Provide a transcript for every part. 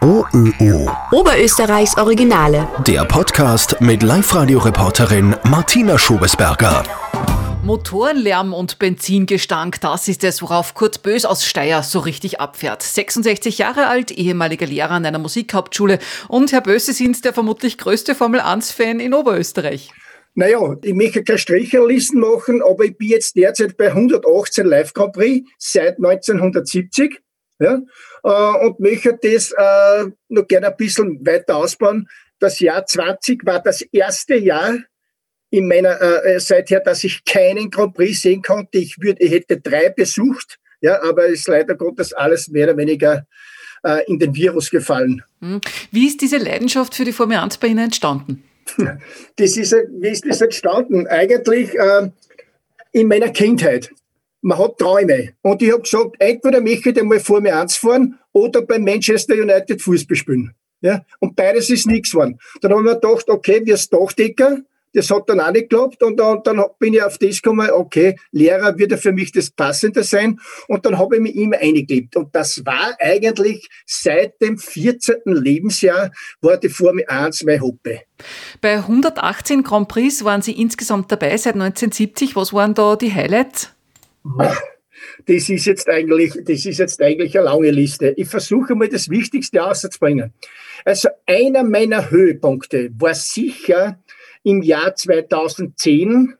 OÖO. Oberösterreichs Originale. Der Podcast mit Live-Radio-Reporterin Martina Schobesberger. Motorenlärm und Benzingestank, das ist es, worauf Kurt Bös aus Steyr so richtig abfährt. 66 Jahre alt, ehemaliger Lehrer an einer Musikhauptschule und Herr Bös, Sie sind der vermutlich größte Formel-1-Fan in Oberösterreich. Naja, ich möchte keine Stricherlisten machen, aber ich bin jetzt derzeit bei 118 Live Grand Prix seit 1970. Ja, äh, und möchte das äh, noch gerne ein bisschen weiter ausbauen. Das Jahr 20 war das erste Jahr in meiner äh, seither, dass ich keinen Grand Prix sehen konnte. Ich würde, ich hätte drei besucht, ja, aber es ist leider Gottes alles mehr oder weniger äh, in den Virus gefallen. Hm. Wie ist diese Leidenschaft für die Formel 1 bei Ihnen entstanden? Das ist, wie ist das entstanden? Eigentlich äh, in meiner Kindheit. Man hat Träume. Und ich habe gesagt, entweder möchte ich einmal Formel 1 fahren oder beim Manchester United Fußball spielen. Ja? Und beides ist nichts geworden. Dann haben wir gedacht, okay, wir sind Dachdecker. Das hat dann auch nicht geklappt und dann, dann bin ich auf das gekommen, okay, Lehrer würde für mich das Passende sein und dann habe ich mich immer eingelebt. Und das war eigentlich seit dem 14. Lebensjahr war die Formel 1 mein Hobby. Bei 118 Grand Prix waren Sie insgesamt dabei seit 1970. Was waren da die Highlights? Das ist jetzt eigentlich, das ist jetzt eigentlich eine lange Liste. Ich versuche mal das Wichtigste auszubringen. Also einer meiner Höhepunkte war sicher im Jahr 2010.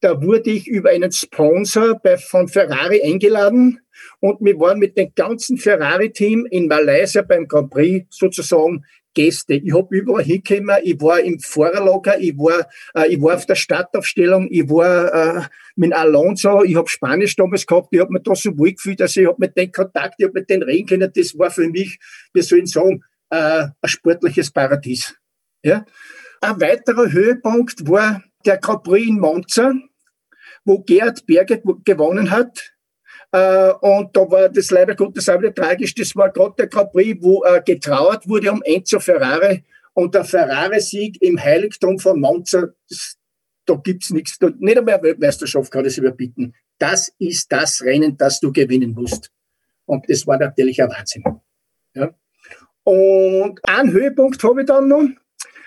Da wurde ich über einen Sponsor bei, von Ferrari eingeladen und wir waren mit dem ganzen Ferrari-Team in Malaysia beim Grand Prix sozusagen Gäste. Ich habe überall hingekommen, ich war im Fahrerlager, ich war, äh, ich war auf der Stadtaufstellung, ich war äh, mit Alonso, ich habe Spanisch damals gehabt, ich habe mir da so wohl gefühlt, dass ich habe mit den Kontakt, ich habe mit denen reden können, das war für mich, wie soll ich sagen, äh, ein sportliches Paradies. Ja? Ein weiterer Höhepunkt war der Prix in Monza, wo Gerhard Berger gewonnen hat. Äh, und da war das leider Gottes auch wieder tragisch. Das war gerade der Grand Prix, wo äh, getrauert wurde um Enzo Ferrari. Und der Ferrari-Sieg im Heiligtum von Monza, das, da gibt's nichts. Nicht einmal Weltmeisterschaft kann das überbieten. Das ist das Rennen, das du gewinnen musst. Und das war natürlich ein Wahnsinn. Ja. Und einen Höhepunkt habe ich dann noch.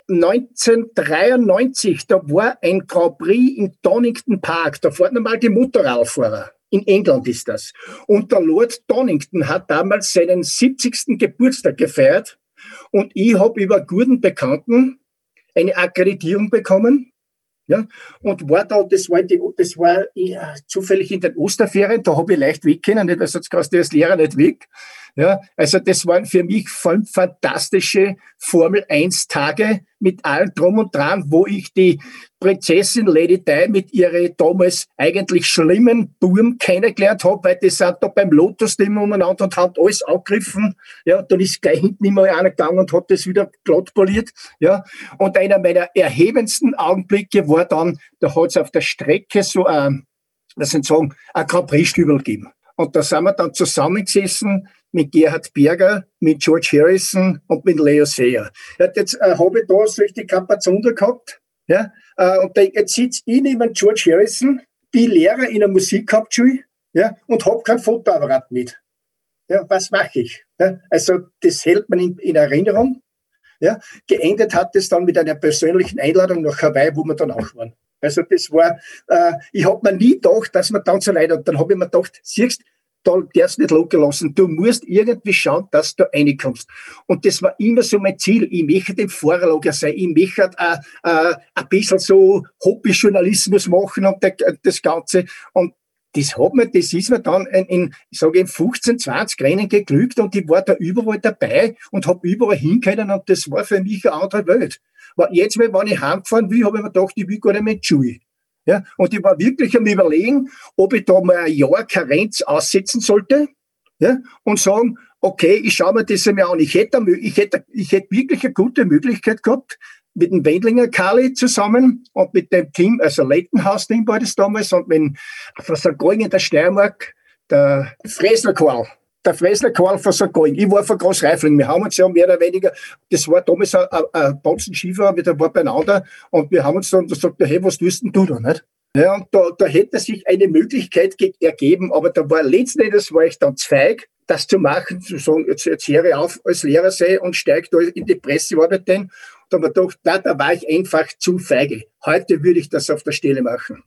1993, da war ein Grand Prix in Donington Park. Da fahren einmal die Motorradfahrer. In England ist das. Und der Lord Donington hat damals seinen 70. Geburtstag gefeiert. Und ich habe über guten Bekannten eine Akkreditierung bekommen. Ja, und war da, das war, die, das war ja, zufällig in den Osterferien, da habe ich leicht weg können, nicht, weil sonst kannst du als Lehrer nicht weg. Ja, also das waren für mich fantastische Formel 1 Tage mit allem drum und dran, wo ich die Prinzessin Lady Di mit ihren damals eigentlich schlimmen Burm kennengelernt habe, weil die sind da beim Lotus dem umeinander und haben alles angegriffen. Ja, dann ist gleich hinten immer einer gegangen und hat das wieder glatt poliert. Ja, und einer meiner erhebendsten Augenblicke war dann, da hat es auf der Strecke so ein, das sind sagen, ein Grand Prix-Stübel gegeben. Und da sind wir dann zusammengesessen mit Gerhard Berger, mit George Harrison und mit Leo Sayer. Jetzt äh, habe ich da solche Kapazunder gehabt. Ja, äh, und da, jetzt sitze ich neben George Harrison, bin Lehrer in einer Musikhauptschule ja, und habe kein Fotoapparat mit. Ja, was mache ich? Ja, also das hält man in, in Erinnerung. Ja, geendet hat es dann mit einer persönlichen Einladung nach Hawaii, wo wir dann auch waren. Also das war, äh, ich habe mir nie gedacht, dass man dann so leid und dann habe ich mir gedacht, siehst, da darfst nicht locker Du musst irgendwie schauen, dass du reinkommst. Und das war immer so mein Ziel. Ich möchte im Vorlager sein. Ich möchte äh, äh, ein bisschen so Hobbyjournalismus machen und das Ganze. Und das hat mir, das ist mir dann in, in ich sage in 15, 20 Rennen geglückt und ich war da überall dabei und habe überall hinkennen und das war für mich eine andere Welt. Jetzt, wenn ich heimgefahren will, habe ich mir gedacht, ich will gar nicht mehr in ja, und ich war wirklich am überlegen, ob ich da mal ein Jahr Karenz aussetzen sollte, ja, und sagen, okay, ich schaue mir das einmal an. Ich hätte, ich hätte, ich hätte wirklich eine gute Möglichkeit gehabt, mit dem Wendlinger Kali zusammen und mit dem Team, also Leighton-House-Team war das damals, und mit von St. Gallen in der Steiermark, der Fresler Karl, der Fresler Karl von St. Gallen. Ich war von Großreifling. Wir haben uns ja mehr oder weniger, das war damals ein, ein, ein Bonzen-Skifahrer, wir waren beieinander und wir haben uns dann gesagt, hey, was tust denn du da, nicht? Ja, und da, da hätte sich eine Möglichkeit ergeben, aber da war letzten Endes war ich dann zweig das zu machen, zu sagen, jetzt, jetzt höre ich auf als Lehrer sei und steige da in die Pressearbeit ein. Da habe ich gedacht, da, da war ich einfach zu feige. Heute würde ich das auf der Stelle machen.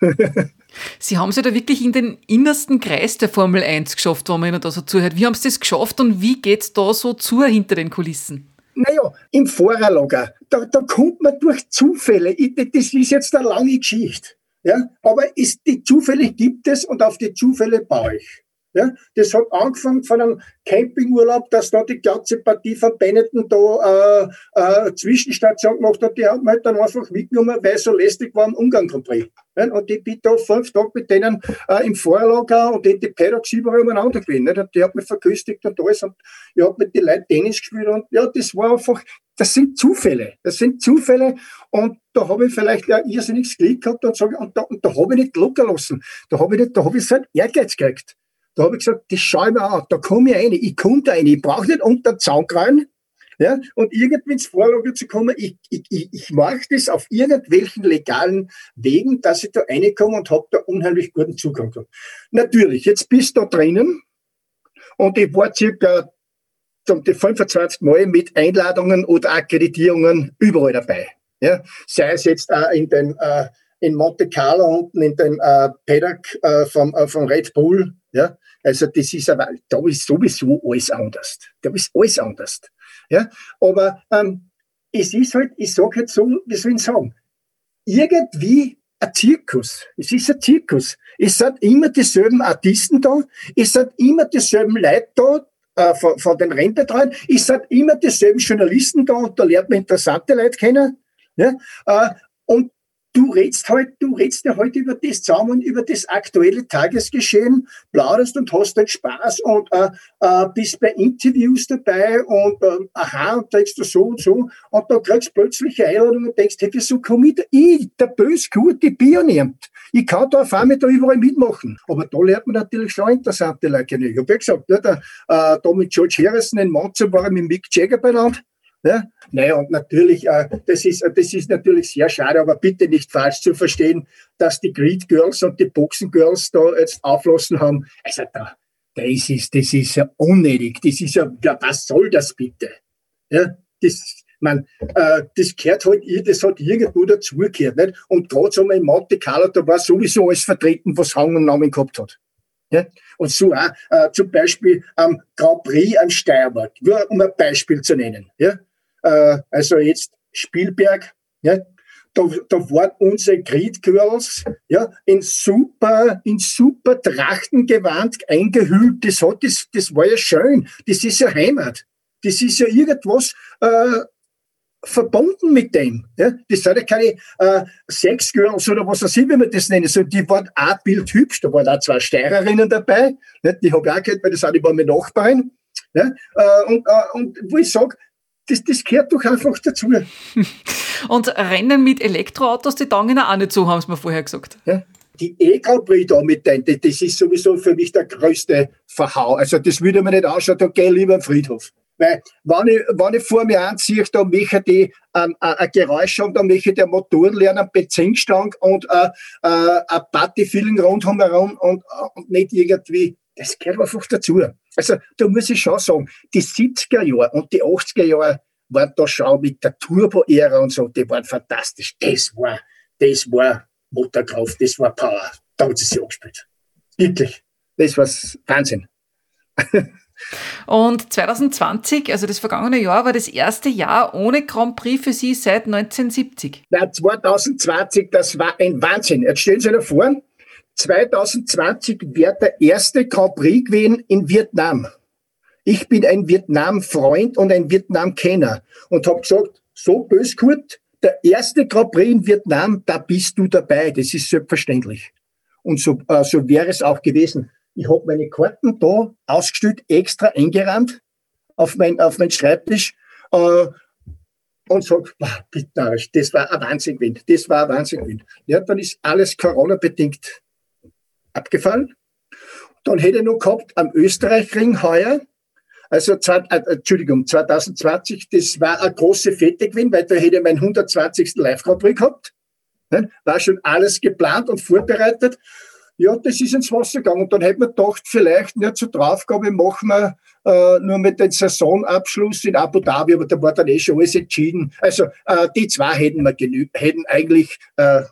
Sie haben es ja da wirklich in den innersten Kreis der Formel 1 geschafft, wenn man Ihnen da so zuhört. Wie haben Sie das geschafft und wie geht es da so zu hinter den Kulissen? Naja, im Fahrerlager, da, da kommt man durch Zufälle. Ich, das ist jetzt eine lange Geschichte. Ja? Aber ist, die Zufälle gibt es und auf die Zufälle baue ich. Ja, das hat angefangen von einem Campingurlaub, dass da die ganze Partie von Benetton da äh, äh, Zwischenstation gemacht hat. Die haben halt dann einfach mitgenommen, weil es so lästig war im Ungarn Grand. Ja, und ich bin da fünf Tage mit denen äh, im Vorlager und in die Paddocks überall umeinander gewesen. Nicht? Die hat mich verköstigt und alles und ich habe mit den Leuten Tennis gespielt und ja, das war einfach, das sind Zufälle. Das sind Zufälle und da habe ich vielleicht ja irrsinniges Glück gehabt und, sag, und da, da habe ich nicht locker lassen. Da habe ich nicht, da habe ich so einen Ehrgeiz gekriegt. Da habe ich gesagt, das schaue ich mir an, da komme ich rein, ich komme da rein, ich brauche nicht unter den Zaun rein, ja, und irgendwie ins Vorlager zu kommen, ich, ich, ich, ich mache das auf irgendwelchen legalen Wegen, dass ich da reinkomme und habe da unheimlich guten Zugang. Natürlich, jetzt bist du da drinnen und ich war circa die 25 Mal mit Einladungen oder Akkreditierungen überall dabei. Ja, sei es jetzt auch in den äh, in Monte Carlo unten in den äh, Paddock äh, vom, äh, vom Red Bull, ja, also das ist aber, da ist sowieso alles anders. Da ist alles anders. Ja? Aber ähm, es ist halt, ich sage jetzt so, wie soll ich sagen, irgendwie ein Zirkus. Es ist ein Zirkus. Es sind immer dieselben Artisten da, es sind immer dieselben Leute da, äh, von, von den Rennbetreuern, es sind immer dieselben Journalisten da und da lernt man interessante Leute kennen. Ja? Äh, und du redst halt, du redst ja heute über das zusammen, über das aktuelle Tagesgeschehen, plauderst und hast halt Spaß und äh, äh, bist bei Interviews dabei und äh, aha, und denkst du so und so und da kriegst du plötzlich eine Einladung und denkst, hey, wieso komme ich da? Ich, der böse gute Bioniert. Ich kann da auf einmal da überall mitmachen. Aber da lernt man natürlich schon interessante Leute kennen. Ich habe ja gesagt, ja, der, äh, da mit George Harrison in Monza war mit Mick Jagger beieinander. Ja? Naja, und natürlich, äh, das, ist, das ist natürlich sehr schade, aber bitte nicht falsch zu verstehen, dass die Greed Girls und die Boxen Girls da jetzt auflassen haben. Also da, das ist, das ist ja unnötig. Das ist ja, ja was soll das bitte? Ja, das, man, äh, das gehört halt, das hat irgendwo dazugehört, nicht? Und gerade so in Monte Carlo, da war sowieso alles vertreten, was Hang und Namen gehabt hat. Ja? Und so auch äh, zum Beispiel am Grand Prix am Steiermark, um ein Beispiel zu nennen. Ja? Äh, also jetzt Spielberg, ja, da, da waren unsere Creed Girls ja, in super, in super Trachtengewand eingehüllt. Das, hat, das, das war ja schön. Das ist ja Heimat. Das ist ja irgendwas äh, verbunden mit dem. Ja? Das sind ja keine äh, Sexgirls oder was weiß ich, wie man das nennen soll. Die waren auch bildhübsch. Da waren auch zwei Steirerinnen dabei. Ne? Die habe ich auch gehört, weil das sind immer meine Nachbarn. Ne? Äh, und, äh, und wo ich sage, das, das gehört doch einfach dazu. Und Rennen mit Elektroautos, die taugen auch nicht so, haben sie mir vorher gesagt. Ja. Die E-Grand Prix da mit denen, das ist sowieso für mich der größte Verhau. Also das würde man nicht anschauen, da gehe ich lieber am Friedhof. Weil, wenn ich, wenn ich vor mir anziehe, da möchte ich ähm, ein Geräusch haben, da möchte ich der Motor lernen, Benzinstank und äh, äh, ein Partyfeeling rundherum herum und, und nicht irgendwie, das gehört einfach dazu. Also da muss ich schon sagen, die 70er Jahre und die 80er Jahre waren da schon mit der Turbo-Ära und so, die waren fantastisch. Das war, das war Motorkraft, das war Power. Da hat sie sich angespielt. Wirklich. Das war Wahnsinn. Und 2020, also das vergangene Jahr, war das erste Jahr ohne Grand Prix für Sie seit 1970. Na, 2020, das war ein Wahnsinn. Jetzt stellen Sie sich vor, 2020 wird der erste Grand Prix gewesen in Vietnam. Ich bin ein Vietnam-Freund und ein Vietnam-Kenner und habe gesagt, so bös Kurt, der erste Grand Prix in Vietnam, da bist du dabei. Das ist selbstverständlich. Und so, äh, so wäre es auch gewesen. Ich habe meine Karten da ausgestellt, extra eingerannt auf mein, auf mein Schreibtisch äh, und sage, bitte, das war ein Wahnsinn. Das war ein Wahnsinn. Ja, dann ist alles Corona-bedingt abgefallen. Dann hätte ich noch gehabt am Österreichring heuer, also, äh, Entschuldigung, 2020, das war eine große Fete gewesen, weil da hätte ich meinen 120. Live-Grand Prix gehabt. Ne? War schon alles geplant und vorbereitet. Ja, das ist ins Wasser gegangen. Und dann hätten wir gedacht, vielleicht nicht zur Draufgabe machen wir äh, nur mit dem Saisonabschluss in Abu Dhabi, aber da war dann eh schon alles entschieden. Also äh, die zwei hätten wir genü hätten eigentlich äh,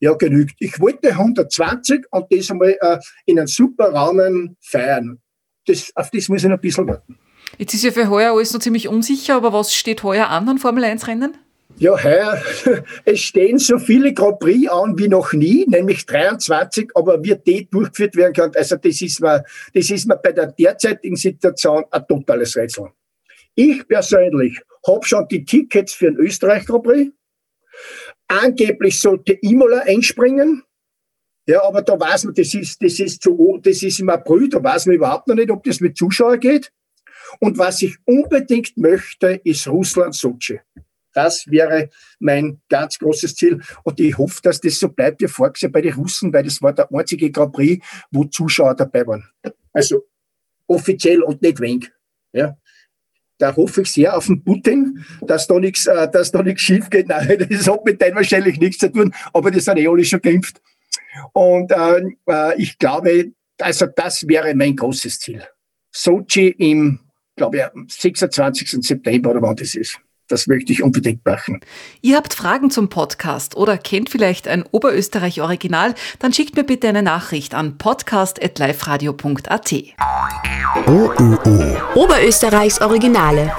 ja genügt. Ich wollte 120 und das einmal äh, in einem super Rahmen feiern. Das, auf das muss ich noch ein bisschen warten. Jetzt ist ja für heuer alles noch ziemlich unsicher, aber was steht heuer an an Formel 1 Rennen? Ja, heuer, es stehen so viele Grand Prix an wie noch nie, nämlich 23, aber wie die durchgeführt werden kann, also das ist mir, das ist mir bei der derzeitigen Situation ein totales Rätsel. Ich persönlich habe schon die Tickets für den Österreich Grand Prix. Angeblich sollte Imola einspringen. Ja, aber da weiß man, das ist, das ist zu, das ist im April, da weiß man überhaupt noch nicht, ob das mit Zuschauern geht. Und was ich unbedingt möchte, ist Russland-Sochi. Das wäre mein ganz großes Ziel. Und ich hoffe, dass das so bleibt wie vorgesehen bei den Russen, weil das war der einzige Grand Prix, wo Zuschauer dabei waren. Also offiziell und nicht wenig. Ja. Da hoffe ich sehr auf den Putin, dass da nichts, äh, dass da nichts schief geht. Nein, das hat mit denen wahrscheinlich nichts zu tun, aber die sind eh alle schon geimpft. Und äh, äh ich glaube, also das wäre mein großes Ziel. Sochi im glaube ich, am 26. September oder wann das ist. Das möchte ich unbedingt machen. Ihr habt Fragen zum Podcast oder kennt vielleicht ein Oberösterreich Original? Dann schickt mir bitte eine Nachricht an podcast.liferadio.at. Oberösterreichs Originale.